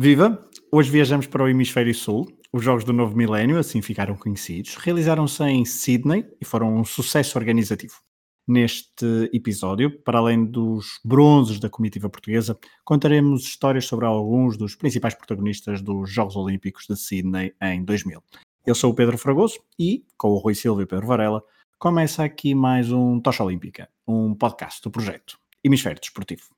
Viva! Hoje viajamos para o Hemisfério Sul. Os Jogos do Novo Milénio, assim ficaram conhecidos, realizaram-se em Sydney e foram um sucesso organizativo. Neste episódio, para além dos bronzes da comitiva portuguesa, contaremos histórias sobre alguns dos principais protagonistas dos Jogos Olímpicos de Sydney em 2000. Eu sou o Pedro Fragoso e, com o Rui Silva e Pedro Varela, começa aqui mais um Tocha Olímpica, um podcast do projeto Hemisfério Desportivo.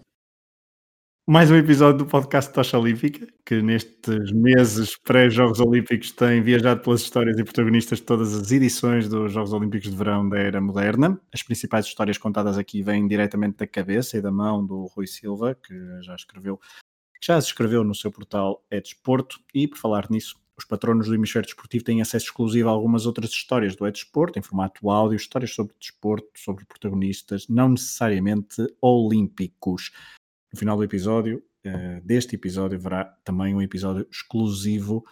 Mais um episódio do podcast Tocha Olímpica, que nestes meses pré-Jogos Olímpicos tem viajado pelas histórias e protagonistas de todas as edições dos Jogos Olímpicos de Verão da Era Moderna. As principais histórias contadas aqui vêm diretamente da cabeça e da mão do Rui Silva, que já escreveu, que já se escreveu no seu portal É Desporto, e por falar nisso, os patronos do Hemisfério Desportivo têm acesso exclusivo a algumas outras histórias do É Desporto, em formato áudio, histórias sobre desporto, sobre protagonistas, não necessariamente olímpicos. No final do episódio, eh, deste episódio, haverá também um episódio exclusivo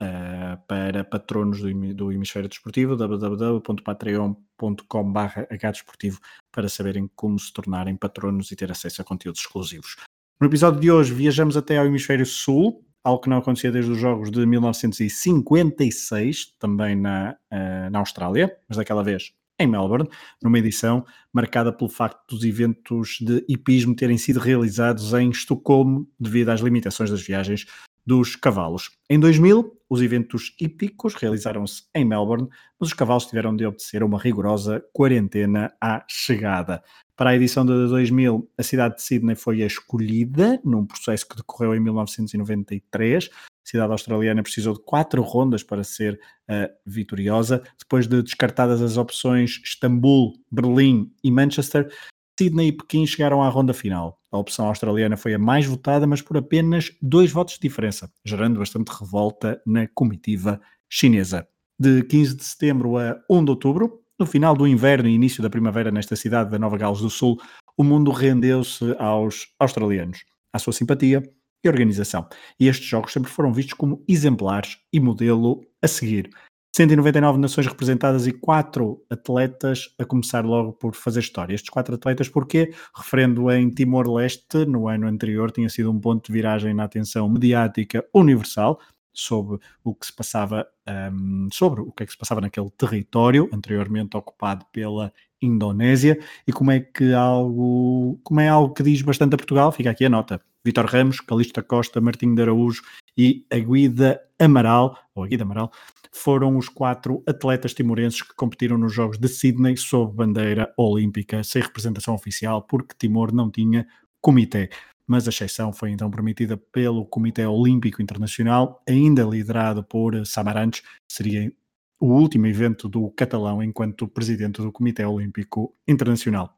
eh, para patronos do, do Hemisfério Desportivo, www.patreon.com.br hdesportivo, para saberem como se tornarem patronos e ter acesso a conteúdos exclusivos. No episódio de hoje, viajamos até ao Hemisfério Sul, algo que não acontecia desde os Jogos de 1956, também na, eh, na Austrália, mas daquela vez em Melbourne, numa edição marcada pelo facto dos eventos de hipismo terem sido realizados em Estocolmo devido às limitações das viagens dos cavalos. Em 2000, os eventos hípicos realizaram-se em Melbourne, mas os cavalos tiveram de obedecer a uma rigorosa quarentena à chegada. Para a edição de 2000, a cidade de Sydney foi a escolhida num processo que decorreu em 1993. A cidade australiana precisou de quatro rondas para ser uh, vitoriosa. Depois de descartadas as opções Istambul, Berlim e Manchester, Sydney e Pequim chegaram à ronda final. A opção australiana foi a mais votada, mas por apenas dois votos de diferença, gerando bastante revolta na comitiva chinesa. De 15 de setembro a 1 de outubro, no final do inverno e início da primavera nesta cidade da Nova Gales do Sul, o mundo rendeu-se aos australianos, à sua simpatia e organização. E estes jogos sempre foram vistos como exemplares e modelo a seguir. 199 nações representadas e 4 atletas a começar logo por fazer história. Estes 4 atletas, porquê? Referendo em Timor-Leste, no ano anterior, tinha sido um ponto de viragem na atenção mediática universal sobre o que se passava, um, sobre o que é que se passava naquele território anteriormente ocupado pela Indonésia e como é que algo, como é algo que diz bastante a Portugal, fica aqui a nota. Vitor Ramos, Calista Costa, Martinho de Araújo e Aguida Amaral, ou Aguida Amaral, foram os quatro atletas timorenses que competiram nos Jogos de Sydney sob bandeira olímpica, sem representação oficial, porque Timor não tinha comitê. Mas a exceção foi então permitida pelo Comitê Olímpico Internacional, ainda liderado por Samaranch, seria o último evento do catalão enquanto presidente do Comitê Olímpico Internacional.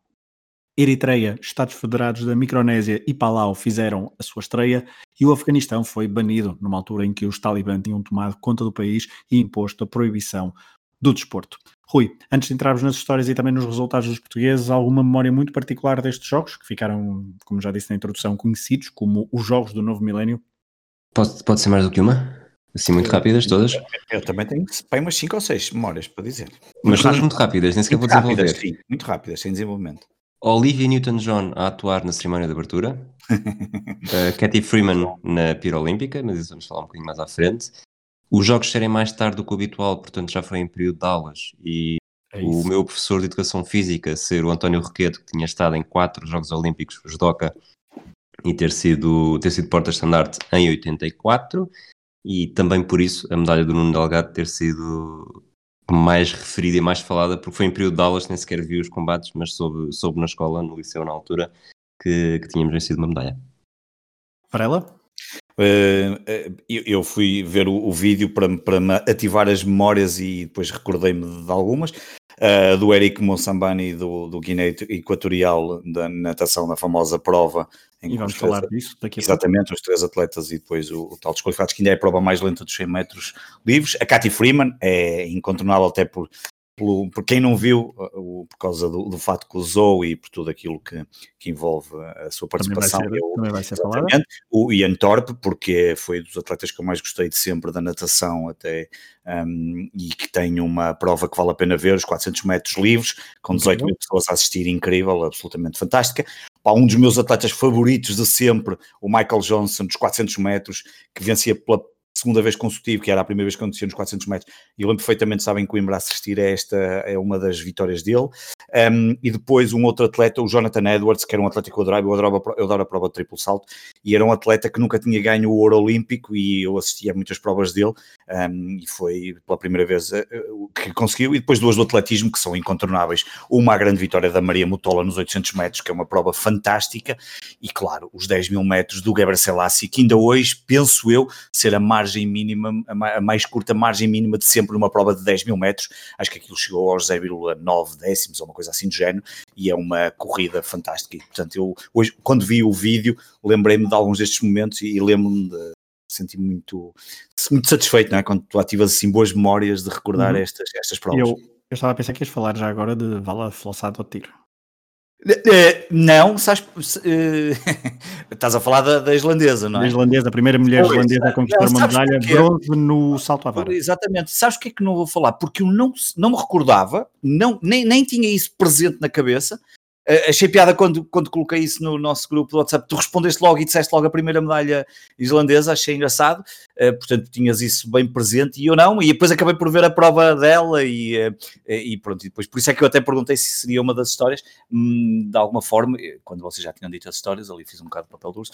Eritreia, Estados Federados da Micronésia e Palau fizeram a sua estreia e o Afeganistão foi banido numa altura em que os talibãs tinham tomado conta do país e imposto a proibição do desporto. Rui, antes de entrarmos nas histórias e também nos resultados dos portugueses, alguma memória muito particular destes jogos, que ficaram, como já disse na introdução, conhecidos como os Jogos do Novo Milénio? Pode, pode ser mais do que uma? Assim, muito rápidas todas? Eu também tenho bem umas 5 ou 6 memórias para dizer. Mas todas muito rápidas, nem sequer vou Muito rápidas, desenvolver. sim, muito rápidas, sem desenvolvimento. Olivia Newton-John a atuar na cerimónia de abertura. uh, Cathy Freeman na pira olímpica, mas isso vamos falar um bocadinho mais à frente. Os jogos serem mais tarde do que o habitual, portanto já foi em período de aulas. E É o meu professor de Educação Física ser o António Roqueto, que tinha estado em quatro Jogos Olímpicos, judoca, e ter sido, ter sido porta-estandarte em 84. E também por isso a medalha do Nuno Delgado ter sido mais referida e mais falada, porque foi em período de aulas, nem sequer vi os combates, mas soube, soube na escola, no liceu na altura, que, que tínhamos vencido uma medalha. Varela? Uh, eu, eu, fui ver o, vídeo para, para me ativar as memórias e depois recordei-me de algumas. Uh, do Eric Monsambani do, do Guiné Equatorial da natação da famosa prova. e vamos falar disso daqui a Exatamente, pouco. os três atletas e depois o, o tal desqualificados, que ainda é a prova mais lenta dos 100 metros livres. A Cathy Freeman é incontornável até por pelo, por quem não viu, uh, por causa do, do fato que usou e por tudo aquilo que, que envolve a sua participação. Também vai ser, também vai ser falado. O Ian Thorpe, porque foi dos atletas que eu mais gostei de sempre da natação até um, e que tem uma prova que vale a pena ver, os 400 metros livres, com 18 mil pessoas a assistir, incrível, absolutamente fantástica. Pá, um dos meus atletas favoritos de sempre, o Michael Johnson, dos 400 metros, que vencia pela segunda vez consecutiva, que era a primeira vez que acontecia nos 400 metros, e eu lembro perfeitamente, sabem, Coimbra assistir a esta, é uma das vitórias dele, um, e depois um outro atleta, o Jonathan Edwards, que era um atleta que eu adorava, eu eu adoro a prova de triplo salto, e era um atleta que nunca tinha ganho o ouro olímpico, e eu assistia a muitas provas dele, um, e foi pela primeira vez uh, que conseguiu, e depois duas do atletismo, que são incontornáveis, uma a grande vitória da Maria Mutola nos 800 metros, que é uma prova fantástica, e claro, os 10 mil metros do Geber Selassie, que ainda hoje, penso eu, ser a margem margem mínima, a mais curta margem mínima de sempre numa prova de 10 mil metros. Acho que aquilo chegou aos 0,9 décimos ou uma coisa assim do género, e é uma corrida fantástica. E, portanto, eu hoje, quando vi o vídeo, lembrei-me de alguns destes momentos e lembro-me de senti-me muito, muito satisfeito, não é? Quando tu ativas assim boas memórias de recordar uhum. estas, estas provas. Eu, eu estava a pensar que ias falar já agora de vala flossado ao tiro. Uh, não, sabes, uh, estás a falar da, da, islandesa, não é? Da islandesa, a primeira mulher pois, islandesa a conquistar uma medalha de bronze no salto à vara. Exatamente. Sabes o que é que não vou falar? Porque eu não, não me recordava, não, nem, nem tinha isso presente na cabeça, achei piada quando, quando coloquei isso no nosso grupo do WhatsApp. Tu respondeste logo e disseste logo a primeira medalha islandesa, achei engraçado. Uh, portanto, tinhas isso bem presente e eu não. E depois acabei por ver a prova dela e, uh, e pronto. E depois, por isso é que eu até perguntei se seria uma das histórias. Hum, de alguma forma, quando vocês já tinham dito as histórias, ali fiz um bocado de papel duro.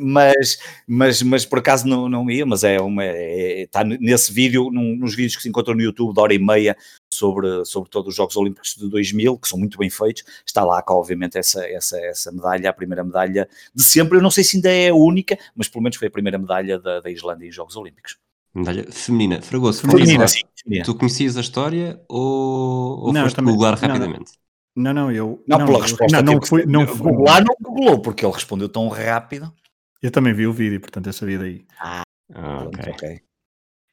mas, mas, mas por acaso não, não ia. Mas é uma. É, está nesse vídeo, num, nos vídeos que se encontram no YouTube, de hora e meia, sobre, sobre todos os Jogos Olímpicos de 2000, que são muito bem feitos. Está lá, obviamente, essa, essa, essa medalha, a primeira medalha de sempre. Eu não sei se ainda é a única, mas pelo menos foi a primeira medalha da, da Islândia em Jogos Olímpicos. Medalha feminina. Fragoso, feminina, sim, feminina. tu conhecias a história ou, ou não, foste googlar rapidamente? Não, não, eu. Não, não pela resposta. Não, não fui. Não. Googlar não googlou, porque ele respondeu tão rápido. Eu também vi o vídeo, portanto eu sabia daí. Ah, ah ok. okay.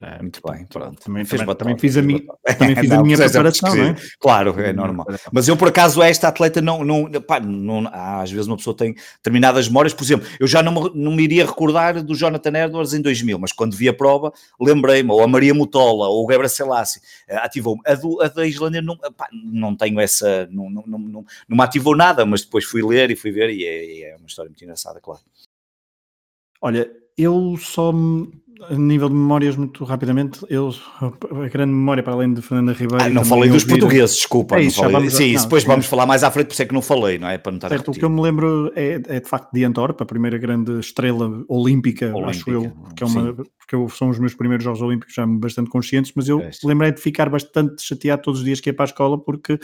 É, muito bem, pronto. Também, também, também fiz a, mi, também fiz não, a minha preparação, é? Claro, é normal. Mas eu, por acaso, esta atleta não, não, pá, não às vezes uma pessoa tem determinadas memórias, por exemplo, eu já não me, não me iria recordar do Jonathan Edwards em 2000, mas quando vi a prova, lembrei-me, ou a Maria Mutola, ou o Gebra Selassie, eh, ativou-me. A, a, da Islândia não, pá, não tenho essa, não, não, não, não, não me ativou nada, mas depois fui ler e fui ver e é, é uma história muito engraçada, claro. Olha, eu só a nível de memórias, muito rapidamente, eu, a grande memória, para além de Fernanda Ribeiro. Ah, não falei dos ouvir... portugueses, desculpa. É isso, falei... vamos, sim, não, depois sim. vamos falar mais à frente, por isso é que não falei, não é? Para não estar certo, o que eu me lembro é, é de facto de Antorp, a primeira grande estrela olímpica, olímpica acho eu, porque, é uma, porque são os meus primeiros Jogos Olímpicos já bastante conscientes, mas eu é lembrei de ficar bastante chateado todos os dias que ia para a escola, porque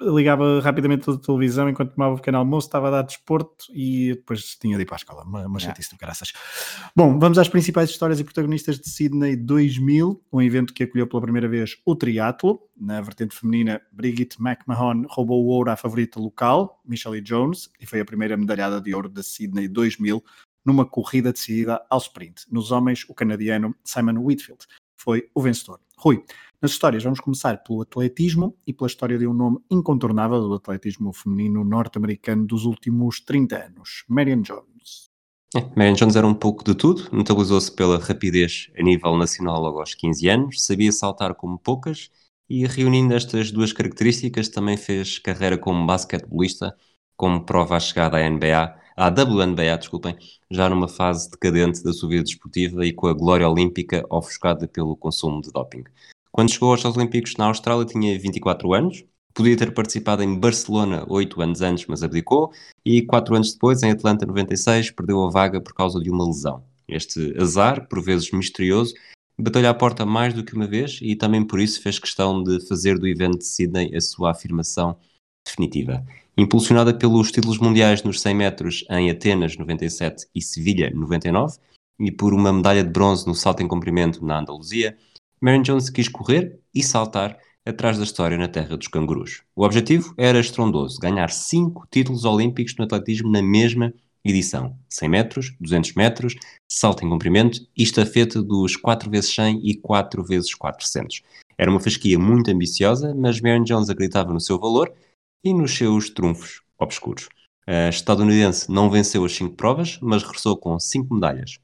ligava rapidamente a televisão enquanto tomava o pequeno almoço, estava a dar desporto e depois tinha de ir para a escola. Uma, uma chatice do caraças. Bom, vamos às principais histórias e protagonistas de Sydney 2000, um evento que acolheu pela primeira vez o triatlo. Na vertente feminina, Brigitte McMahon roubou o ouro à favorita local, Michelle Jones, e foi a primeira medalhada de ouro da Sydney 2000 numa corrida decidida ao sprint. Nos homens, o canadiano Simon Whitfield foi o vencedor. Rui, nas histórias, vamos começar pelo atletismo e pela história de um nome incontornável do atletismo feminino norte-americano dos últimos 30 anos, Marion Jones. É, Marion Jones era um pouco de tudo, notabilizou-se pela rapidez a nível nacional logo aos 15 anos, sabia saltar como poucas e reunindo estas duas características também fez carreira como basquetebolista, como prova à chegada à NBA, à WNBA, desculpem, já numa fase decadente da sua vida desportiva e com a glória olímpica ofuscada pelo consumo de doping. Quando chegou aos Olímpicos na Austrália tinha 24 anos, podia ter participado em Barcelona 8 anos antes, mas abdicou, e 4 anos depois, em Atlanta 96, perdeu a vaga por causa de uma lesão. Este azar, por vezes misterioso, bateu-lhe à porta mais do que uma vez e também por isso fez questão de fazer do evento de Sydney a sua afirmação definitiva. Impulsionada pelos títulos mundiais nos 100 metros em Atenas 97 e Sevilha 99, e por uma medalha de bronze no salto em comprimento na Andaluzia, Marion Jones quis correr e saltar atrás da história na terra dos cangurus. O objetivo era estrondoso, ganhar cinco títulos olímpicos no atletismo na mesma edição. 100 metros, 200 metros, salto em comprimento e estafeta dos 4 vezes 100 e 4 vezes 400. Era uma fasquia muito ambiciosa, mas Marion Jones acreditava no seu valor e nos seus trunfos obscuros. A estadunidense não venceu as 5 provas, mas regressou com 5 medalhas.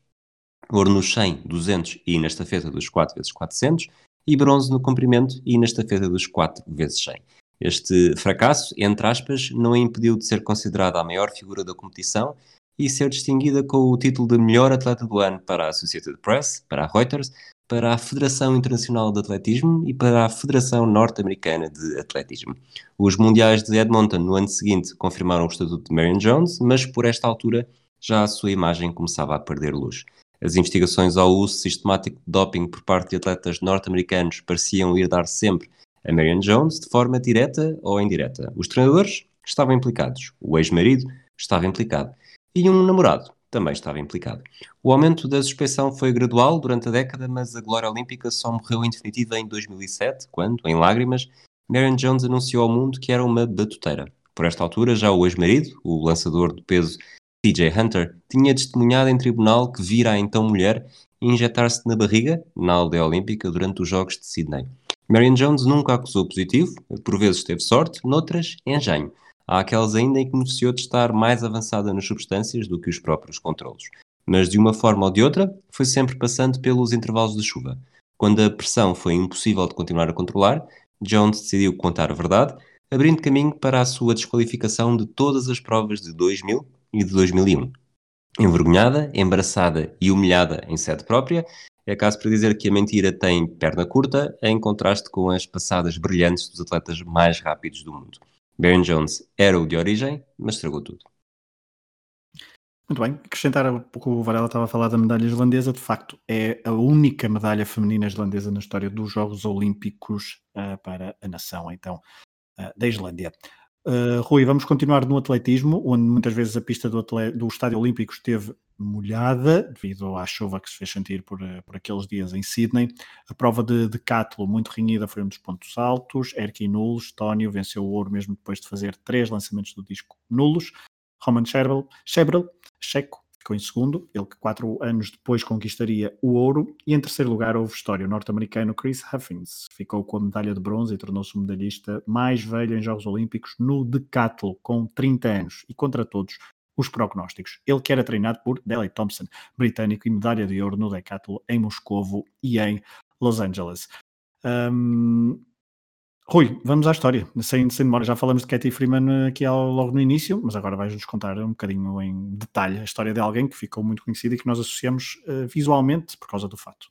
Ouro nos 100, 200 e na estafeta dos 4 vezes 400 e bronze no comprimento e na estafeta dos 4 vezes 100. Este fracasso, entre aspas, não a impediu de ser considerada a maior figura da competição e ser distinguida com o título de melhor atleta do ano para a Associated Press, para a Reuters, para a Federação Internacional de Atletismo e para a Federação Norte-Americana de Atletismo. Os Mundiais de Edmonton no ano seguinte confirmaram o estatuto de Marion Jones, mas por esta altura já a sua imagem começava a perder luz. As investigações ao uso sistemático de doping por parte de atletas norte-americanos pareciam ir dar sempre a Marion Jones de forma direta ou indireta. Os treinadores estavam implicados, o ex-marido estava implicado e um namorado também estava implicado. O aumento da suspeição foi gradual durante a década, mas a glória olímpica só morreu em definitiva em 2007, quando, em lágrimas, Marion Jones anunciou ao mundo que era uma batuteira. Por esta altura, já o ex-marido, o lançador de peso TJ Hunter, tinha testemunhado em tribunal que vira a então mulher injetar-se na barriga, na aldeia olímpica, durante os Jogos de Sydney. Marion Jones nunca acusou positivo, por vezes teve sorte, noutras, engenho. Há aquelas ainda em que beneficiou de estar mais avançada nas substâncias do que os próprios controlos. Mas de uma forma ou de outra, foi sempre passando pelos intervalos de chuva. Quando a pressão foi impossível de continuar a controlar, Jones decidiu contar a verdade, abrindo caminho para a sua desqualificação de todas as provas de 2000 e de 2001. Envergonhada, embaraçada e humilhada em sede própria, é caso para dizer que a mentira tem perna curta, em contraste com as passadas brilhantes dos atletas mais rápidos do mundo. Baron Jones era o de origem, mas estragou tudo. Muito bem, acrescentar o que o Varela estava a falar da medalha islandesa, de facto é a única medalha feminina islandesa na história dos Jogos Olímpicos uh, para a nação, então, uh, da Islândia. Uh, Rui, vamos continuar no atletismo, onde muitas vezes a pista do, do Estádio Olímpico esteve molhada, devido à chuva que se fez sentir por, eh, por aqueles dias em Sydney. A prova de decathlon, muito renhida, foi um dos pontos altos. Erkin nulos, Tónio venceu o ouro mesmo depois de fazer três lançamentos do disco nulos. Roman Shebrel checo, ficou em segundo, ele que quatro anos depois conquistaria o ouro, e em terceiro lugar houve história, o norte-americano Chris Huffins ficou com a medalha de bronze e tornou-se o medalhista mais velho em Jogos Olímpicos no decathlon, com 30 anos, e contra todos os prognósticos. Ele que era treinado por Daley Thompson, britânico e medalha de ouro no decathlon em Moscovo e em Los Angeles. Um, Rui, vamos à história, sem, sem demora. Já falamos de Katie Freeman aqui ao, logo no início, mas agora vais-nos contar um bocadinho em detalhe a história de alguém que ficou muito conhecida e que nós associamos uh, visualmente por causa do fato.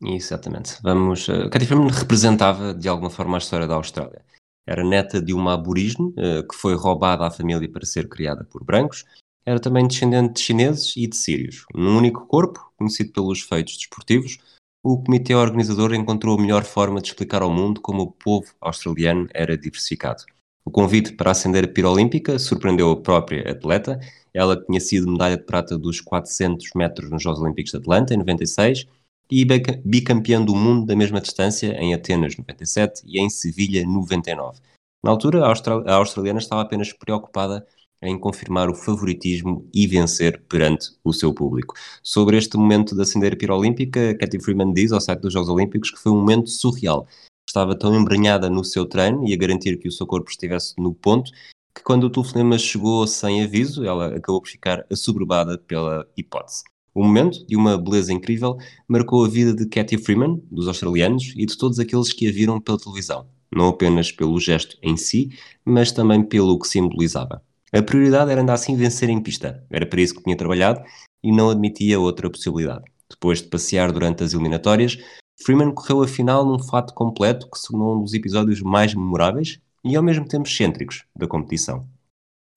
Exatamente. Vamos. Uh, Freeman representava de alguma forma a história da Austrália. Era neta de uma aborígene uh, que foi roubada à família para ser criada por brancos. Era também descendente de chineses e de sírios. Num único corpo, conhecido pelos feitos desportivos, o comitê organizador encontrou a melhor forma de explicar ao mundo como o povo australiano era diversificado. O convite para acender a pira olímpica surpreendeu a própria atleta. Ela tinha sido medalha de prata dos 400 metros nos Jogos Olímpicos de Atlanta, em 96, e bicampeã do mundo da mesma distância em Atenas, 97, e em Sevilha, 99. Na altura, a australiana estava apenas preocupada em confirmar o favoritismo e vencer perante o seu público. Sobre este momento da acender a pira olímpica, Cathy Freeman diz ao site dos Jogos Olímpicos que foi um momento surreal. Estava tão embranhada no seu treino e a garantir que o seu corpo estivesse no ponto que quando o telefonema chegou sem aviso, ela acabou por ficar assoberbada pela hipótese. O momento, de uma beleza incrível, marcou a vida de Cathy Freeman, dos australianos e de todos aqueles que a viram pela televisão, não apenas pelo gesto em si, mas também pelo que simbolizava. A prioridade era ainda assim vencer em pista. Era para isso que tinha trabalhado e não admitia outra possibilidade. Depois de passear durante as eliminatórias, Freeman correu a final num fato completo que se tornou um dos episódios mais memoráveis e ao mesmo tempo excêntricos da competição.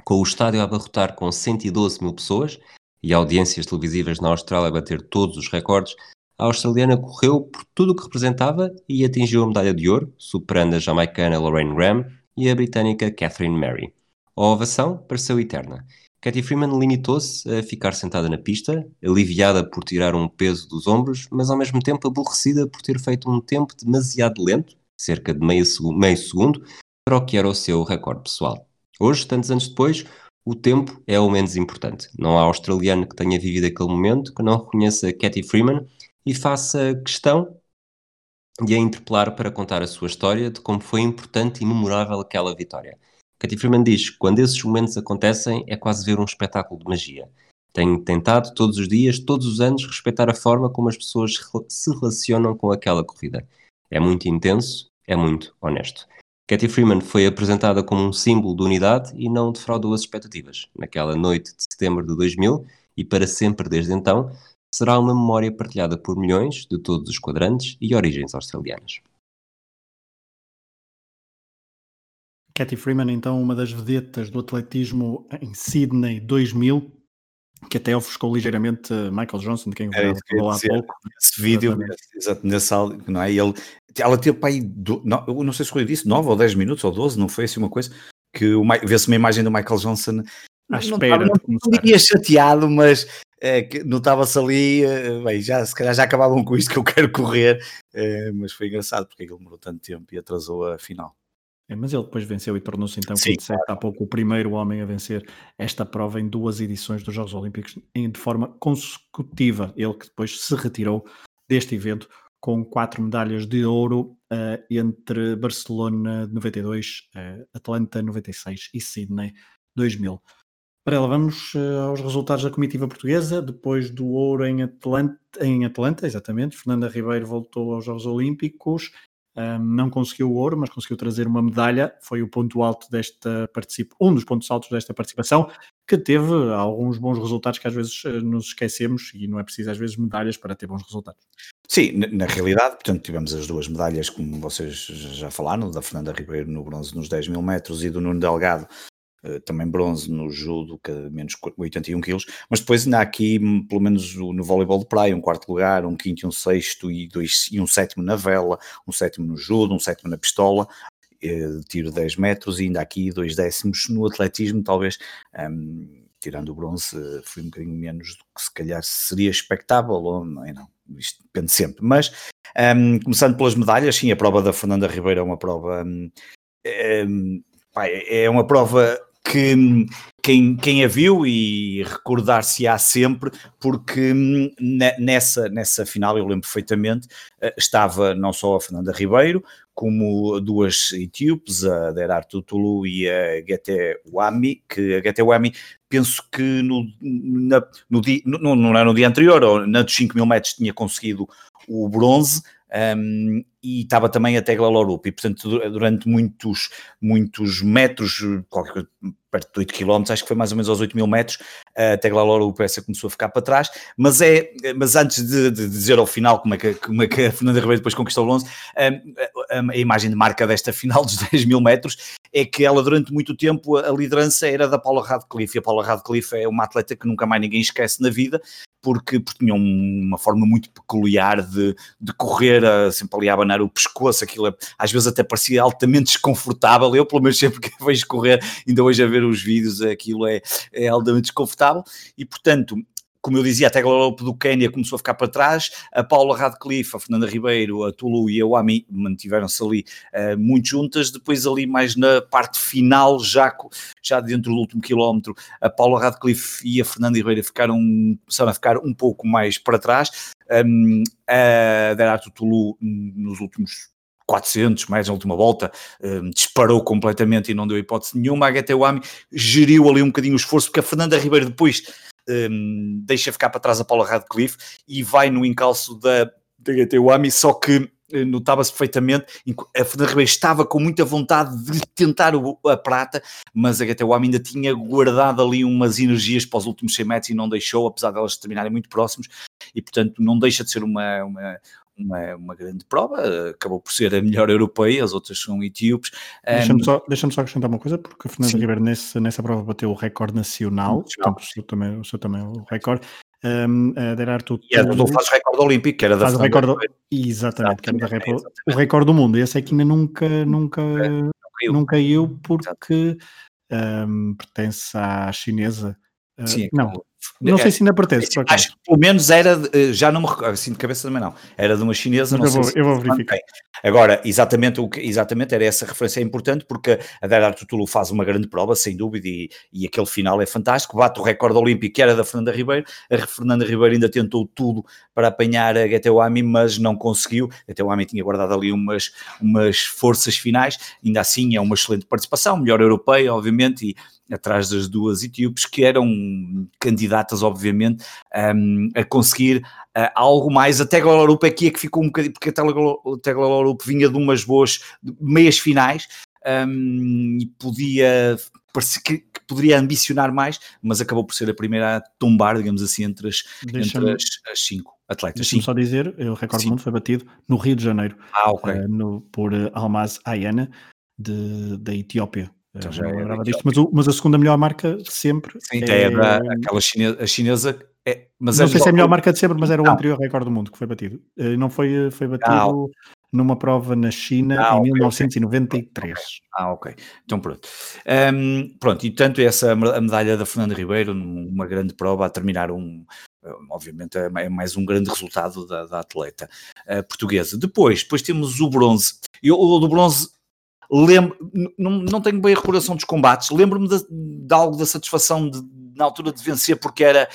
Com o estádio a abarrotar com 112 mil pessoas e audiências televisivas na Austrália a bater todos os recordes, a australiana correu por tudo o que representava e atingiu a medalha de ouro, superando a jamaicana Lorraine Graham e a britânica Catherine Mary. A ovação pareceu eterna. Katy Freeman limitou-se a ficar sentada na pista, aliviada por tirar um peso dos ombros, mas ao mesmo tempo aborrecida por ter feito um tempo demasiado lento, cerca de meio, meio segundo, para o que era o seu recorde pessoal. Hoje, tantos anos depois, o tempo é o menos importante. Não há australiano que tenha vivido aquele momento que não reconheça Katy Freeman e faça questão de a interpelar para contar a sua história de como foi importante e memorável aquela vitória. Katy Freeman diz que quando esses momentos acontecem é quase ver um espetáculo de magia. Tenho tentado todos os dias, todos os anos, respeitar a forma como as pessoas se relacionam com aquela corrida. É muito intenso, é muito honesto. Katy Freeman foi apresentada como um símbolo de unidade e não defraudou as expectativas. Naquela noite de setembro de 2000 e para sempre desde então, será uma memória partilhada por milhões de todos os quadrantes e origens australianas. Katy Freeman, então, uma das vedetas do atletismo em Sydney 2000, que até ofuscou ligeiramente Michael Johnson, de quem eu falou há pouco. Esse vídeo, exato, nesse não é? Ele, ela teve para aí, do, não, eu não sei se foi disso, 9 ou 10 minutos ou 12, não foi assim uma coisa, que vê-se uma imagem do Michael Johnson à espera não, não, não diria chateado, mas é, notava-se ali, é, bem, já, se calhar já acabavam com isto que eu quero correr, é, mas foi engraçado porque ele demorou tanto tempo e atrasou a final. É, mas ele depois venceu e tornou-se então, como disseste há pouco, o primeiro homem a vencer esta prova em duas edições dos Jogos Olímpicos de forma consecutiva. Ele que depois se retirou deste evento com quatro medalhas de ouro uh, entre Barcelona 92, uh, eh, Atlanta 96 e Sydney 2000. Para ela, vamos uh, aos resultados da comitiva portuguesa. Depois do ouro em Atlanta, em Atlanta, exatamente, Fernanda Ribeiro voltou aos Jogos Olímpicos um, não conseguiu o ouro, mas conseguiu trazer uma medalha. Foi o ponto alto desta participação, um dos pontos altos desta participação, que teve alguns bons resultados que às vezes eh, nos esquecemos e não é preciso às vezes medalhas para ter bons resultados. Sim, na realidade, portanto, tivemos as duas medalhas, como vocês já falaram, da Fernanda Ribeiro no bronze nos 10 mil metros e do Nuno Delgado também bronze no judo, que menos 81 quilos, mas depois ainda há aqui, hum, pelo menos no voleibol de praia, um quarto lugar, um quinto um sexto e, dois, e um sétimo na vela, um sétimo no judo, um sétimo na pistola, eh, tiro 10 metros e ainda aqui dois décimos no atletismo, talvez, um, tirando o bronze, eh, foi um bocadinho menos do que se calhar seria expectável, ou não é não, isto depende sempre, mas um, começando pelas medalhas, sim, a prova da Fernanda Ribeiro é uma prova... é, é uma prova que quem, quem a viu e recordar-se-á sempre, porque hum, nessa, nessa final, eu lembro perfeitamente, eh, estava não só a Fernanda Ribeiro, como duas etíopes, a Derar Tutulu e a Gete Wami, que a Gete Wami, penso que no, na, no dia, não era no dia anterior, ou na dos 5 mil metros tinha conseguido o bronze, um, e estava também a Tegla Lorup, e portanto durante muitos, muitos metros, qualquer perto de 8 km, acho que foi mais ou menos aos 8 mil metros, a Tegla Lorup essa começou a ficar para trás, mas é, mas antes de, de, dizer ao final como é que, como é que a Fernanda Ribeiro depois conquistou o bronze, a, a, a, imagem de marca desta final dos 10 mil metros é que ela durante muito tempo a liderança era da Paula Radcliffe, e a Paula Radcliffe é uma atleta que nunca mais ninguém esquece na vida, porque, porque tinham uma forma muito peculiar de, de correr, a, sempre ali a abanar o pescoço, aquilo é, às vezes até parecia altamente desconfortável, eu pelo menos sempre que vejo correr, ainda hoje a ver os vídeos, aquilo é, é altamente desconfortável, e portanto como eu dizia, a Lope do Quênia começou a ficar para trás, a Paula Radcliffe, a Fernanda Ribeiro, a Tulu e a Wami mantiveram-se ali uh, muito juntas, depois ali mais na parte final, já, já dentro do último quilómetro, a Paula Radcliffe e a Fernanda Ribeiro ficaram, começaram a ficar um pouco mais para trás, um, a Derato Tulu nos últimos 400, mais na última volta, um, disparou completamente e não deu hipótese nenhuma. A Getewami geriu ali um bocadinho o esforço, porque a Fernanda Ribeiro depois um, deixa ficar para trás a Paula Radcliffe e vai no encalço da, da GTWAMI, só que eh, notava-se perfeitamente, a Fernanda Ribeiro estava com muita vontade de tentar a prata, mas a GTWAMI ainda tinha guardado ali umas energias para os últimos 100 metros e não deixou, apesar de elas terminarem muito próximos, e portanto não deixa de ser uma, uma, uma, uma, grande prova, acabou por ser a melhor europeia, as outras são etíopes. Deixa-me só, deixa só acrescentar uma coisa, porque a Fernanda Ribeiro nesse, nessa prova bateu o recorde nacional, portanto, o seu também, o seu também o recorde. Um, a Derarto e a não faz o recorde olímpico, que era da faz recorde, Exatamente, que era da Repo, o recorde do mundo. Esse é que ainda nunca, nunca, é, não caiu, não caiu porque um, pertence à chinesa. Uh, Sim, não, não sei é, se ainda pertence. acaso. Acho que pelo menos era, de- eh, já não me recordo, assim de cabeça também não, era de uma chinesa, não eu sei vou- se eu vou verificar. mantém. Agora, exatamente, o que, exatamente era essa referência é importante porque a Dara Tutulu faz uma grande prova, sem dúvida, e, e aquele final é fantástico, bate o recorde olímpico que era da Fernanda Ribeiro, a Fernanda Ribeiro ainda tentou tudo para apanhar a Getewami, mas não conseguiu, a Getewami tinha guardado ali umas, umas forças finais, ainda assim é uma excelente participação, melhor europeia, obviamente, e atrás das duas etíopes, que eram candidatas, obviamente, um, a conseguir uh, algo mais. A Tegla Lorup aqui é que ficou um bocadinho, porque a Tegla, a Tegla Lorup vinha de umas boas meias finais um, e podia, parecia que, que poderia ambicionar mais, mas acabou por ser a primeira a tombar, digamos assim, entre as, entre as, as cinco atletas. deixa-me só dizer, o recorde do mundo foi batido no Rio de Janeiro, Ah, ok. eh, no- por Almaz Ayana, de, da Etiópia. Eh, Então já não é lembrava disto, mas, o- mas a segunda melhor marca de sempre Sim, é, da, aquela chinesa, a chinesa. É, mas não é sei se é a melhor marca de sempre, mas era o Não. anterior recorde do mundo que foi batido. Eh, Não foi, foi batido Ah, numa prova na China Ah, em ok, ok. 1993. Ah, ok. Então pronto. Hum, pronto, e tanto essa a medalha da Fernanda Ribeiro, uma grande prova a terminar um. Obviamente é é mais um grande resultado da, da atleta eh, portuguesa. Depois, depois temos o bronze. Eu o do bronze lembro, não, não tenho bem a recordação dos combates, lembro-me de, de algo da satisfação de, na altura de vencer, porque era,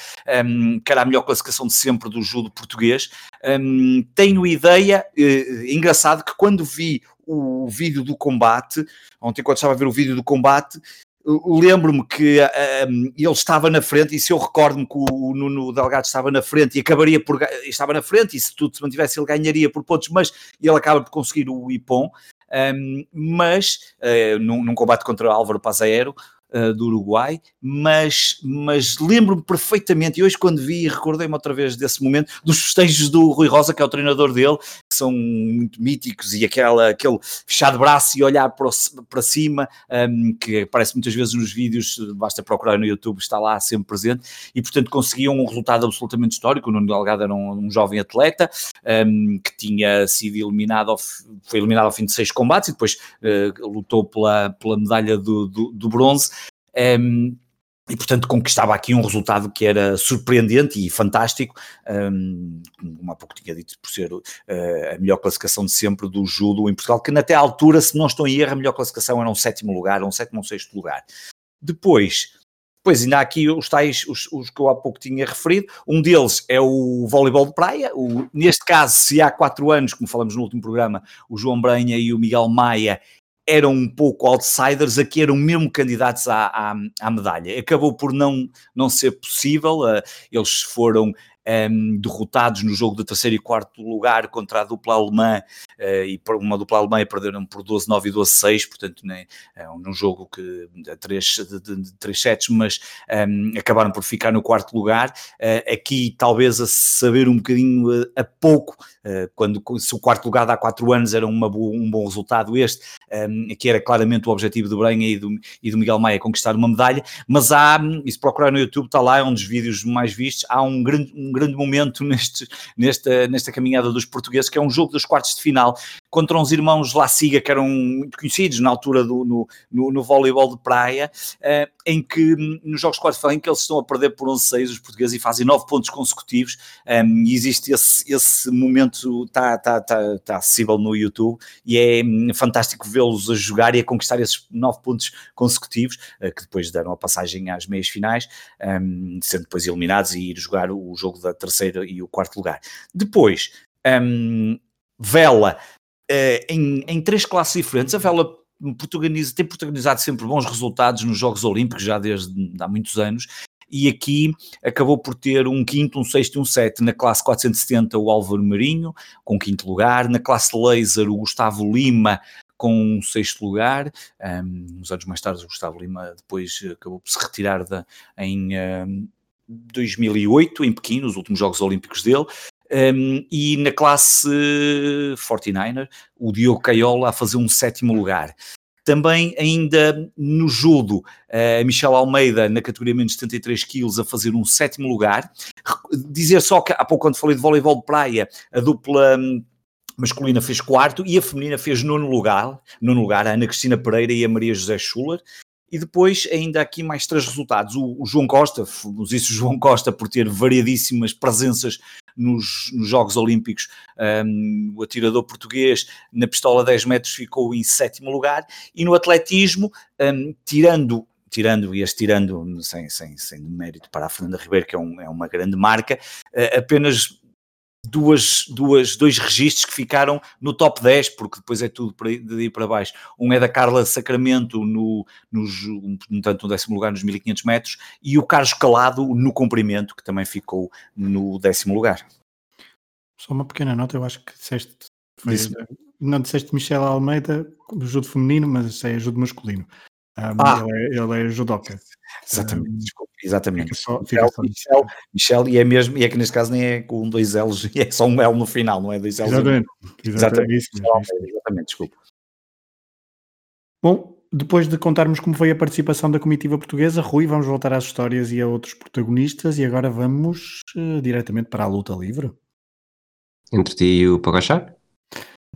que era a melhor classificação de sempre do judo português. Hum, tenho ideia, eh, engraçado, que quando vi o vídeo do combate, ontem quando estava a ver o vídeo do combate, lembro-me que hum, ele estava na frente, e se eu recordo-me que o Nuno Delgado estava na frente e acabaria por estava na frente, e se tudo se mantivesse ele ganharia por pontos, mas ele acaba por conseguir o Ipon. Um, mas uh, num, num combate contra Álvaro Pazaero uh, do Uruguai, mas, mas lembro-me perfeitamente, e hoje quando vi, recordei-me outra vez desse momento, dos festejos do Rui Rosa, que é o treinador dele, que são muito míticos, e aquela, aquele fechar de braço e olhar para, o para cima, um, que aparece muitas vezes nos vídeos, basta procurar no YouTube, está lá sempre presente, e portanto conseguiam um resultado absolutamente histórico, o Nuno Delgado era um, um jovem atleta, um, que tinha sido eliminado, foi eliminado ao fim de seis combates e depois eh, lutou pela, pela medalha do, do, do bronze. Um, e portanto conquistava aqui um resultado que era surpreendente e fantástico, um, como há pouco tinha dito, por ser eh, a melhor classificação de sempre do judo em Portugal, que até à altura, se não estou em erro, a melhor classificação era um sétimo lugar, um sétimo ou sexto lugar. Depois, depois ainda há aqui os tais, os, os que eu há pouco tinha referido, um deles é o voleibol de praia, o, neste caso, se há quatro anos, como falamos no último programa, o João Brenha e o Miguel Maia eram um pouco outsiders, aqui eram mesmo candidatos à, à, à medalha. Acabou por não, não ser possível, eh, eles foram ehm, derrotados no jogo de terceiro e quarto lugar contra a dupla alemã, eh, e uma dupla alemã e perderam por 12-9 e 12-6, portanto, né, é um, jogo que a três, de, de, de sets, mas ehm, acabaram por ficar no quarto lugar. Eh, aqui, talvez, a saber um bocadinho eh, a pouco, eh, quando se o quarto lugar há quatro anos era uma um bom resultado este, um, que era claramente o objetivo do Brenha e do, e do Miguel Maia conquistar uma medalha, mas há, e se procurar no YouTube, está lá, é um dos vídeos mais vistos, há um grande, um grande momento neste, nesta, nesta caminhada dos portugueses, que é um jogo dos quartos de final, contra uns irmãos Laciga, que eram muito conhecidos na altura do, no, no, no voleibol de praia, eh, em que hum, nos jogos final, em que eles estão a perder por 11-6 os portugueses e fazem 9 pontos consecutivos, um, e existe esse, esse momento, está tá, tá, tá acessível no YouTube, e é hum, fantástico vê-los a jogar e a conquistar esses 9 pontos consecutivos, eh, que depois deram a passagem às meias finais, um, sendo depois eliminados e ir jogar o jogo da terceira e o quarto lugar. Depois, um, Vela, eh, em, em três classes diferentes, a Vela tem protagonizado sempre bons resultados nos Jogos Olímpicos, já desde há muitos anos, e aqui acabou por ter um quinto, um sexto e um sete. Na classe 470, o Álvaro Marinho, com quinto lugar. Na classe laser, o Gustavo Lima, com um sexto lugar. Um, uns anos mais tarde, o Gustavo Lima depois acabou por se retirar da, em um, 2008, em Pequim, nos últimos Jogos Olímpicos dele. Um, e na classe 49er, o Diogo Caiola a fazer um sétimo lugar. Também ainda no judo, a Michelle Almeida na categoria menos 73 quilos a fazer um sétimo lugar. Dizer só que há pouco quando falei de voleibol de praia, a dupla hum, masculina fez quarto e a feminina fez nono lugar, nono lugar, a Ana Cristina Pereira e a Maria José Schuller. E depois, ainda aqui mais três resultados. O, o João Costa, isso João Costa por ter variadíssimas presenças nos, nos Jogos Olímpicos, um, o atirador português na pistola 10 metros ficou em sétimo lugar, e no atletismo, um, tirando tirando e este tirando sem, sem, sem mérito para a Fernanda Ribeiro, que é, um, é uma grande marca, uh, apenas duas, duas, dois registros que ficaram no top 10, porque depois é tudo para, de ir para baixo. Um é da Carla Sacramento, no, nos, tanto no décimo lugar nos 1500 metros, e o Carlos Calado no comprimento, que também ficou no décimo lugar. Só uma pequena nota, eu acho que disseste, foi, não disseste Michel Almeida, judo feminino, mas é judo masculino. Um, ah. ele, é, ele é judoca. Exatamente, um, desculpa, exatamente. Só, Michel, Michel, Michel, e é mesmo, e é que neste caso nem é com dois L's, e é só um L no final, não é dois L's. Exatamente, exatamente, exatamente, exatamente, exatamente desculpa. Bom, depois de contarmos como foi a participação da comitiva portuguesa, Rui, vamos voltar às histórias e a outros protagonistas, e agora vamos uh, diretamente para a luta livre. Entre ti e o Pogachar?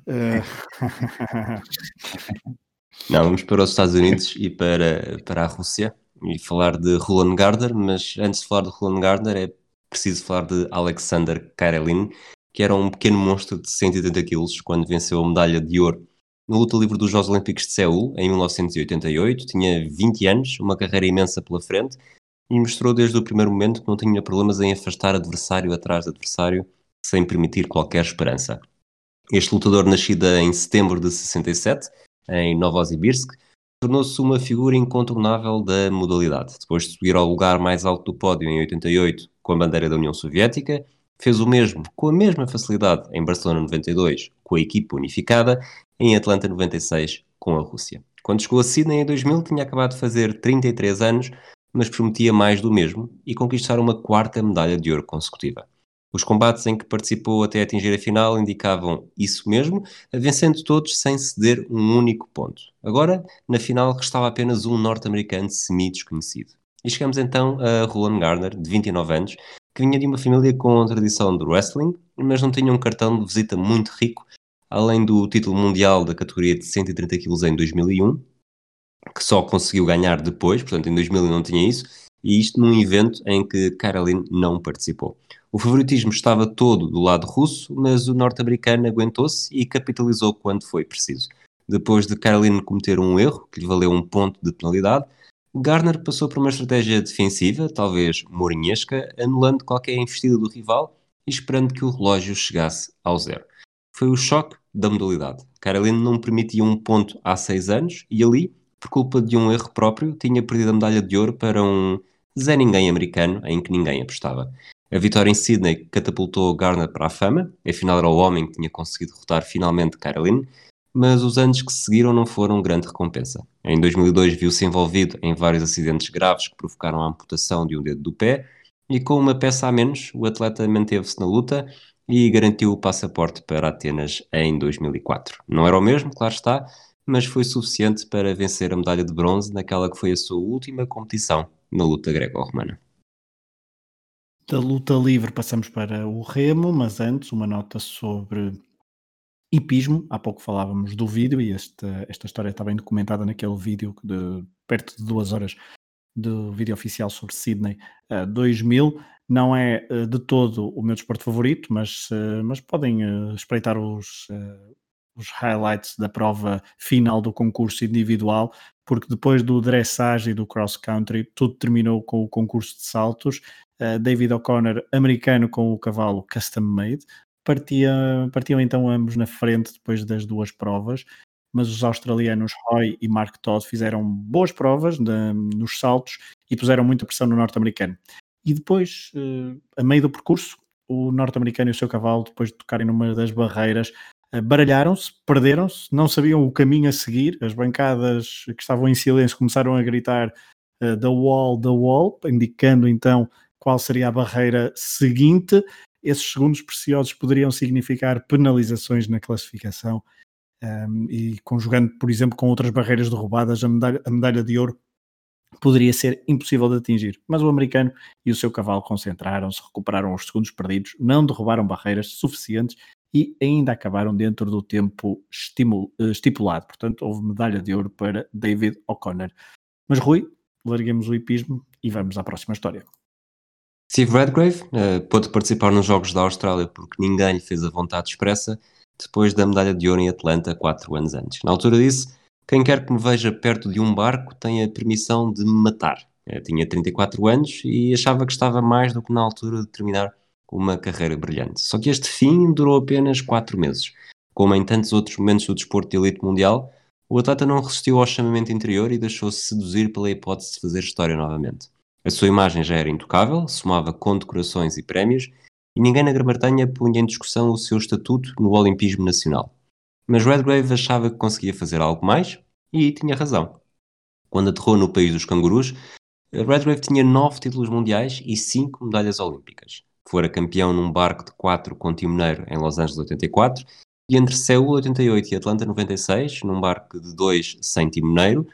Uh... Não, vamos para os Estados Unidos e para, para a Rússia e falar de Roland Gardner, mas antes de falar de Roland Gardner é preciso falar de Alexander Karelin, que era um pequeno monstro de 180 quilos quando venceu a medalha de ouro na luta livre dos Jogos Olímpicos de Seul em 1988. Tinha 20 anos, uma carreira imensa pela frente e mostrou desde o primeiro momento que não tinha problemas em afastar adversário atrás de adversário sem permitir qualquer esperança. Este lutador, nascido em setembro de 67, em Novosibirsk, tornou-se uma figura incontornável da modalidade. Depois de subir ao lugar mais alto do pódio em 88 com a bandeira da União Soviética, fez o mesmo com a mesma facilidade em Barcelona 92 com a equipe unificada, em Atlanta 96 com a Rússia. Quando chegou a Sydney em 2000 tinha acabado de fazer 33 anos, mas prometia mais do mesmo e conquistar uma quarta medalha de ouro consecutiva. Os combates em que participou até atingir a final indicavam isso mesmo, vencendo todos sem ceder um único ponto. Agora, na final, restava apenas um norte-americano semi-desconhecido. E chegamos então a Roland Garner, de 29 anos, que vinha de uma família com tradição de wrestling, mas não tinha um cartão de visita muito rico, além do título mundial da categoria de 130 kg em 2001, que só conseguiu ganhar depois, portanto em 2000 não tinha isso, e isto num evento em que Caroline não participou. O favoritismo estava todo do lado russo, mas o norte-americano aguentou-se e capitalizou quando foi preciso. Depois de Caroline cometer um erro, que lhe valeu um ponto de penalidade, Garner passou por uma estratégia defensiva, talvez mourinhesca, anulando qualquer investida do rival e esperando que o relógio chegasse ao zero. Foi o choque da modalidade. Caroline não permitia um ponto há seis anos e ali, por culpa de um erro próprio, tinha perdido a medalha de ouro para um Zé Ninguém americano em que ninguém apostava. A vitória em Sydney catapultou Garner para a fama, afinal era o homem que tinha conseguido derrotar finalmente Caroline, mas os anos que seguiram não foram grande recompensa. Em 2002 viu-se envolvido em vários acidentes graves que provocaram a amputação de um dedo do pé, e com uma peça a menos, o atleta manteve-se na luta e garantiu o passaporte para Atenas em 2004. Não era o mesmo, claro está, mas foi suficiente para vencer a medalha de bronze naquela que foi a sua última competição na luta greco-romana da luta livre passamos para o remo, mas antes uma nota sobre hipismo. Há pouco falávamos do vídeo e esta, esta história está bem documentada naquele vídeo de perto de duas horas do vídeo oficial sobre Sydney uh, 2000. Não é uh, de todo o meu desporto favorito, mas, uh, mas podem espreitar os, os highlights da prova final do concurso individual, porque depois do dressage e do cross country, tudo terminou com o concurso de saltos uh, David O'Connor, americano com o cavalo custom made. Partia, partiam então ambos na frente depois das duas provas, mas os australianos Roy e Mark Todd fizeram boas provas de, nos saltos e puseram muita pressão no norte-americano. E depois, uh, a meio do percurso, o norte-americano e o seu cavalo, depois de tocarem numa das barreiras, baralharam-se, perderam-se, não sabiam o caminho a seguir. As bancadas que estavam em silêncio começaram a gritar uh, The Wall, The Wall, indicando então qual seria a barreira seguinte. Esses segundos preciosos poderiam significar penalizações na classificação um, e conjugando, por exemplo, com outras barreiras derrubadas, a medalha, a medalha de ouro poderia ser impossível de atingir. Mas o americano e o seu cavalo concentraram-se, recuperaram os segundos perdidos, não derrubaram barreiras suficientes e ainda acabaram dentro do tempo eh, estipulado. Portanto, houve medalha de ouro para David O'Connor. Mas Rui, larguemos o hipismo e vamos à próxima história. Steve Redgrave uh, pôde participar nos Jogos da Austrália porque ninguém lhe fez a vontade expressa depois da medalha de ouro em Atlanta quatro anos antes. Na altura disse, quem quer que me veja perto de um barco tem a permissão de me matar. Eu tinha 34 anos e achava que estava mais do que na altura de terminar uma carreira brilhante. Só que este fim durou apenas 4 meses. Como em tantos outros momentos do desporto de elite mundial, o atleta não resistiu ao chamamento interior e deixou-se seduzir pela hipótese de fazer história novamente. A sua imagem já era intocável, somava condecorações e prémios, e ninguém na Grã-Bretanha punha em discussão o seu estatuto no Olimpismo Nacional. Mas Redgrave achava que conseguia fazer algo mais, e tinha razão. Quando aterrou no país dos cangurus, Redgrave tinha nove títulos mundiais e cinco medalhas olímpicas. Fora campeão num barco de quatro com timoneiro em Los Angeles 84 e entre Seul 88 e Atlanta 96, num barco de dois sem timoneiro,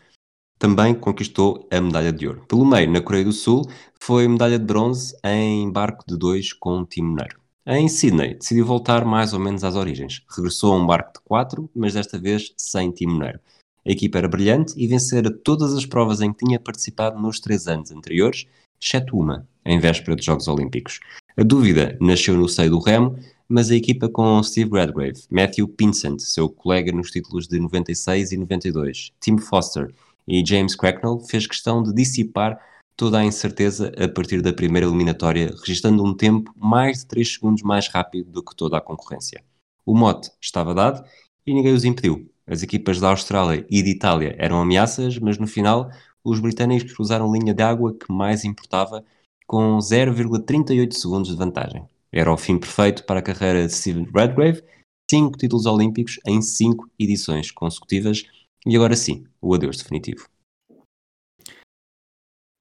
também conquistou a medalha de ouro. Pelo meio, na Coreia do Sul, foi medalha de bronze em barco de dois com timoneiro. Em Sydney, decidiu voltar mais ou menos às origens. Regressou a um barco de quatro, mas desta vez sem timoneiro. A equipa era brilhante e vencera todas as provas em que tinha participado nos três anos anteriores, exceto uma, em véspera dos Jogos Olímpicos. A dúvida nasceu no seio do remo, mas a equipa com Steve Redgrave, Matthew Pinsent, seu colega nos títulos de 96 e 92, Tim Foster e James Cracknell, fez questão de dissipar toda a incerteza a partir da primeira eliminatória, registrando um tempo mais de 3 segundos mais rápido do que toda a concorrência. O mote estava dado e ninguém os impediu. As equipas da Austrália e de Itália eram ameaças, mas no final os britânicos cruzaram linha de água que mais importava com 0,38 segundos de vantagem. Era o fim perfeito para a carreira de Steve Redgrave, cinco títulos olímpicos em cinco edições consecutivas e agora sim, o adeus definitivo.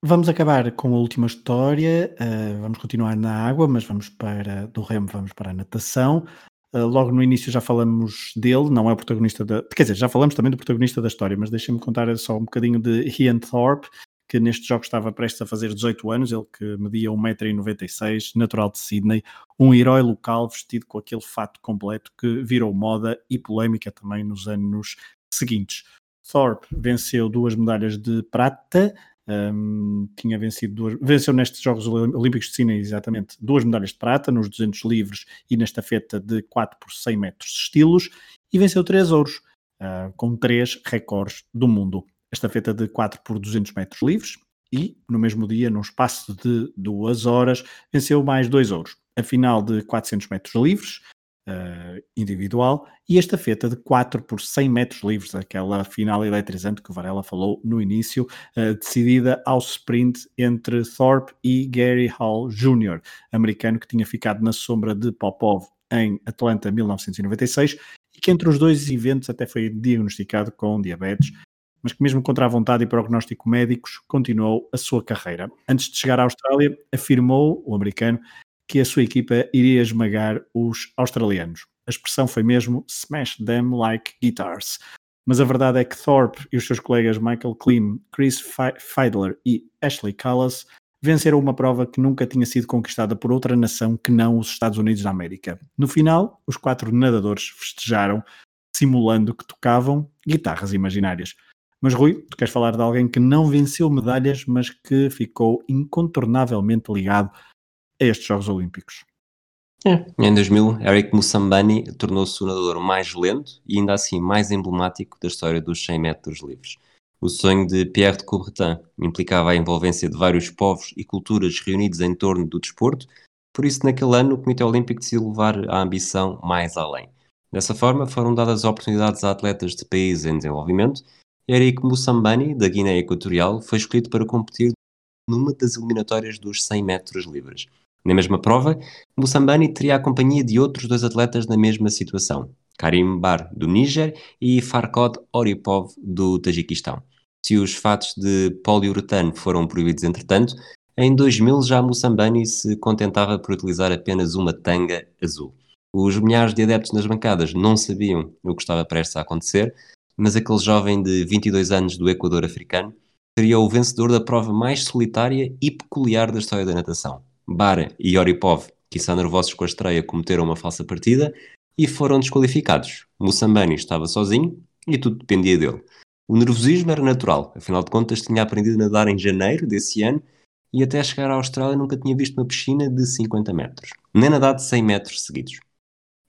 Vamos acabar com a última história. Uh, vamos continuar na água, mas vamos para do remo, vamos para a natação. Uh, logo no início já falamos dele, não é o protagonista da. Quer dizer, já falamos também do protagonista da história, mas deixem-me contar só um bocadinho de Ian Thorpe, que neste jogo estava prestes a fazer 18 anos, ele que media 1,96m, natural de Sydney, um herói local vestido com aquele fato completo que virou moda e polémica também nos anos seguintes. Thorpe venceu duas medalhas de prata, um, tinha vencido duas, venceu nestes Jogos Olímpicos de Sydney exatamente duas medalhas de prata nos 200 livres e na estafeta de 4 por 100 metros estilos e venceu três ouros, uh, com três recordes do mundo estafeta de 4 por 200 metros livres e, no mesmo dia, num espaço de duas horas, venceu mais dois ouros. A final de 400 metros livres, uh, individual, e a estafeta de 4 por 100 metros livres, aquela final eletrizante que o Varela falou no início, uh, decidida ao sprint entre Thorpe e Gary Hall Jr., americano que tinha ficado na sombra de Popov em Atlanta 1996 e que entre os dois eventos até foi diagnosticado com diabetes mas que mesmo contra a vontade e prognóstico médicos, continuou a sua carreira. Antes de chegar à Austrália, afirmou, o americano, que a sua equipa iria esmagar os australianos. A expressão foi mesmo smash them like guitars. Mas a verdade é que Thorpe e os seus colegas Michael Klim, Chris Feidler e Ashley Callas venceram uma prova que nunca tinha sido conquistada por outra nação que não os Estados Unidos da América. No final, os quatro nadadores festejaram, simulando que tocavam guitarras imaginárias. Mas Rui, tu queres falar de alguém que não venceu medalhas, mas que ficou incontornavelmente ligado a estes Jogos Olímpicos. É. Em 2000, Eric Moussambani tornou-se o nadador mais lento e ainda assim mais emblemático da história dos 100 metros livres. O sonho de Pierre de Coubertin implicava a envolvência de vários povos e culturas reunidos em torno do desporto, por isso naquele ano o Comitê Olímpico decidiu levar a ambição mais além. Dessa forma, foram dadas oportunidades a atletas de países em desenvolvimento Eric Moussambani, da Guiné Equatorial, foi escolhido para competir numa das eliminatórias dos 100 metros livres. Na mesma prova, Moussambani teria a companhia de outros dois atletas na mesma situação, Karim Bar, do Níger, e Farkod Oripov, do Tajiquistão. Se os fatos de poliuretano foram proibidos entretanto, em 2000 já Moussambani se contentava por utilizar apenas uma tanga azul. Os milhares de adeptos nas bancadas não sabiam o que estava prestes a acontecer, mas aquele jovem de 22 anos do Equador africano seria o vencedor da prova mais solitária e peculiar da história da natação. Bara e Oripov, que são nervosos com a estreia, cometeram uma falsa partida e foram desqualificados. Mussambani estava sozinho e tudo dependia dele. O nervosismo era natural, afinal de contas tinha aprendido a nadar em janeiro desse ano e até chegar à Austrália nunca tinha visto uma piscina de 50 metros, nem nadado 100 metros seguidos.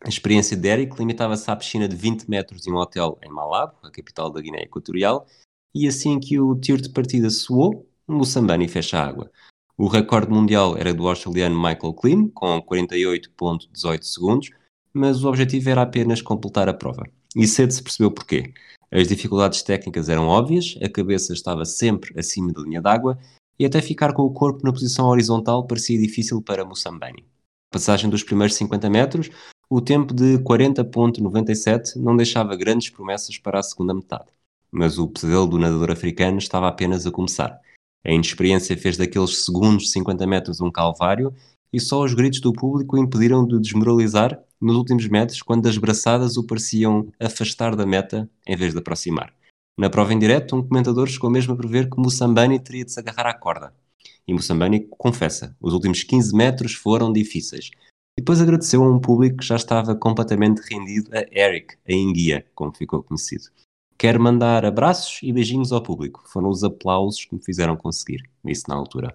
A experiência de Eric limitava-se à piscina de 20 metros em um hotel em Malabo, a capital da Guiné Equatorial, e assim que o tiro de partida soou, Moçambani fecha a água. O recorde mundial era do australiano Michael Klim, com 48.18 segundos, mas o objetivo era apenas completar a prova. E cedo se percebeu porquê. As dificuldades técnicas eram óbvias, a cabeça estava sempre acima da linha d'água e até ficar com o corpo na posição horizontal parecia difícil para Moçambani. Passagem dos primeiros 50 metros, o tempo de 40.97 não deixava grandes promessas para a segunda metade. Mas o pesadelo do nadador africano estava apenas a começar. A inexperiência fez daqueles segundos 50 metros um calvário e só os gritos do público impediram de desmoralizar nos últimos metros quando as braçadas o pareciam afastar da meta em vez de aproximar. Na prova em direto, um comentador chegou mesmo a prever que Moçambani teria de se agarrar à corda. E Moçambani confessa, os últimos 15 metros foram difíceis. E depois agradeceu a um público que já estava completamente rendido a Eric, a enguia, como ficou conhecido. Quero mandar abraços e beijinhos ao público. Foram os aplausos que me fizeram conseguir, disse na altura.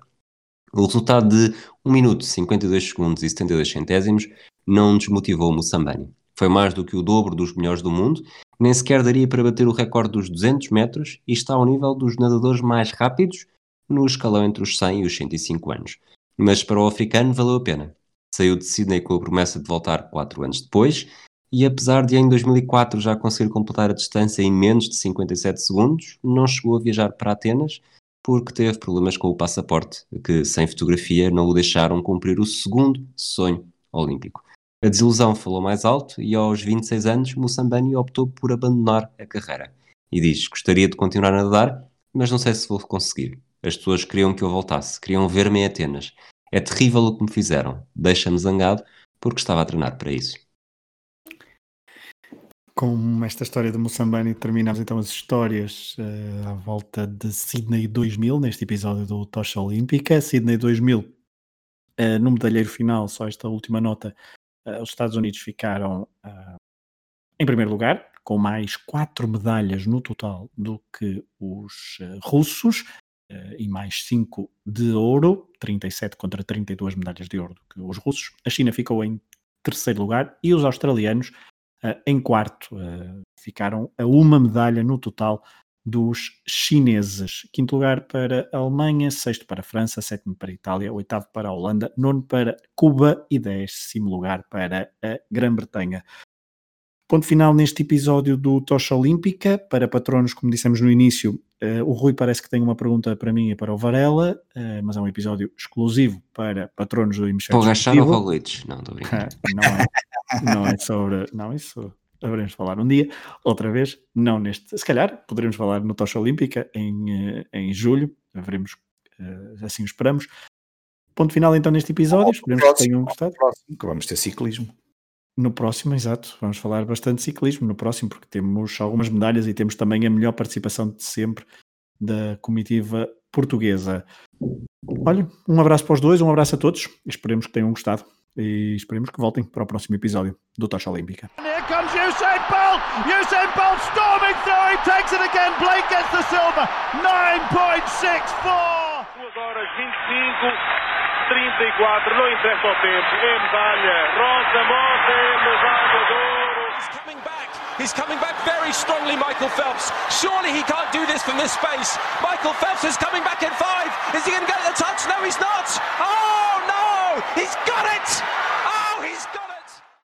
O resultado de 1 minuto 52 segundos e 72 centésimos não desmotivou Moçambani. Foi mais do que o dobro dos melhores do mundo, nem sequer daria para bater o recorde dos 200 metros e está ao nível dos nadadores mais rápidos no escalão entre os 100 e os 105 anos. Mas para o africano valeu a pena. Saiu de Sydney com a promessa de voltar 4 anos depois e apesar de em 2004 já conseguir completar a distância em menos de 57 segundos, não chegou a viajar para Atenas porque teve problemas com o passaporte, que sem fotografia não o deixaram cumprir o segundo sonho olímpico. A desilusão falou mais alto e aos 26 anos Moçambani optou por abandonar a carreira. E diz, gostaria de continuar a nadar, mas não sei se vou conseguir. As pessoas queriam que eu voltasse, queriam ver-me em Atenas. É terrível o que me fizeram. Deixa-me zangado porque estava a treinar para isso. Com esta história de Moçambani terminamos então as histórias uh, à volta de Sydney 2000, neste episódio do Tocha Olímpica. Sydney 2000, uh, eh, no medalheiro final, só esta última nota, uh, os Estados Unidos ficaram em primeiro lugar, com mais quatro medalhas no total do que os russos, e mais cinco de ouro, 37 contra 32 medalhas de ouro que os russos. A China ficou em terceiro lugar e os australianos Uh, em quarto, uh, ficaram a uma medalha no total dos chineses. Quinto lugar para a Alemanha, sexto para a França, sétimo para a Itália, oitavo para a Holanda, nono para Cuba e décimo lugar para a Grã-Bretanha. Ponto final neste episódio do Tocha Olímpica. Para patronos, como dissemos no início, uh, o Rui parece que tem uma pergunta para mim e para o Varela, uh, mas é um episódio exclusivo para patronos do Hemisfério Vou gastar o Roglic? Não, estou brincando. não, é, não é sobre... Não, isso haveremos falar um dia, outra vez, não neste... Se calhar poderemos falar no Tocha Olímpica em, uh, em julho, veremos, assim o esperamos. Ponto final então neste episódio, esperemos que tenham gostado. Próximo, que vamos ter ciclismo. No próximo, exato, vamos falar bastante de ciclismo no próximo, porque temos algumas medalhas e temos também a melhor participação de sempre da comitiva portuguesa. Olha, um abraço para os dois, um abraço a todos, esperemos que tenham gostado e esperemos que voltem para o próximo episódio do Tocha Olímpica. Here comes Usain Bolt! Usain Bolt storming through, he takes it again, Blake gets the silver, 9.64! 2 horas 25 34, não interessa o tempo, é medalha, Rosa ouro. He's coming back, he's coming back very strongly, Michael Phelps. Surely he can't do this from this space. Michael Phelps is coming back in five. Is he going to get the touch? No, he's not. Oh, no, he's got it. Oh, he's got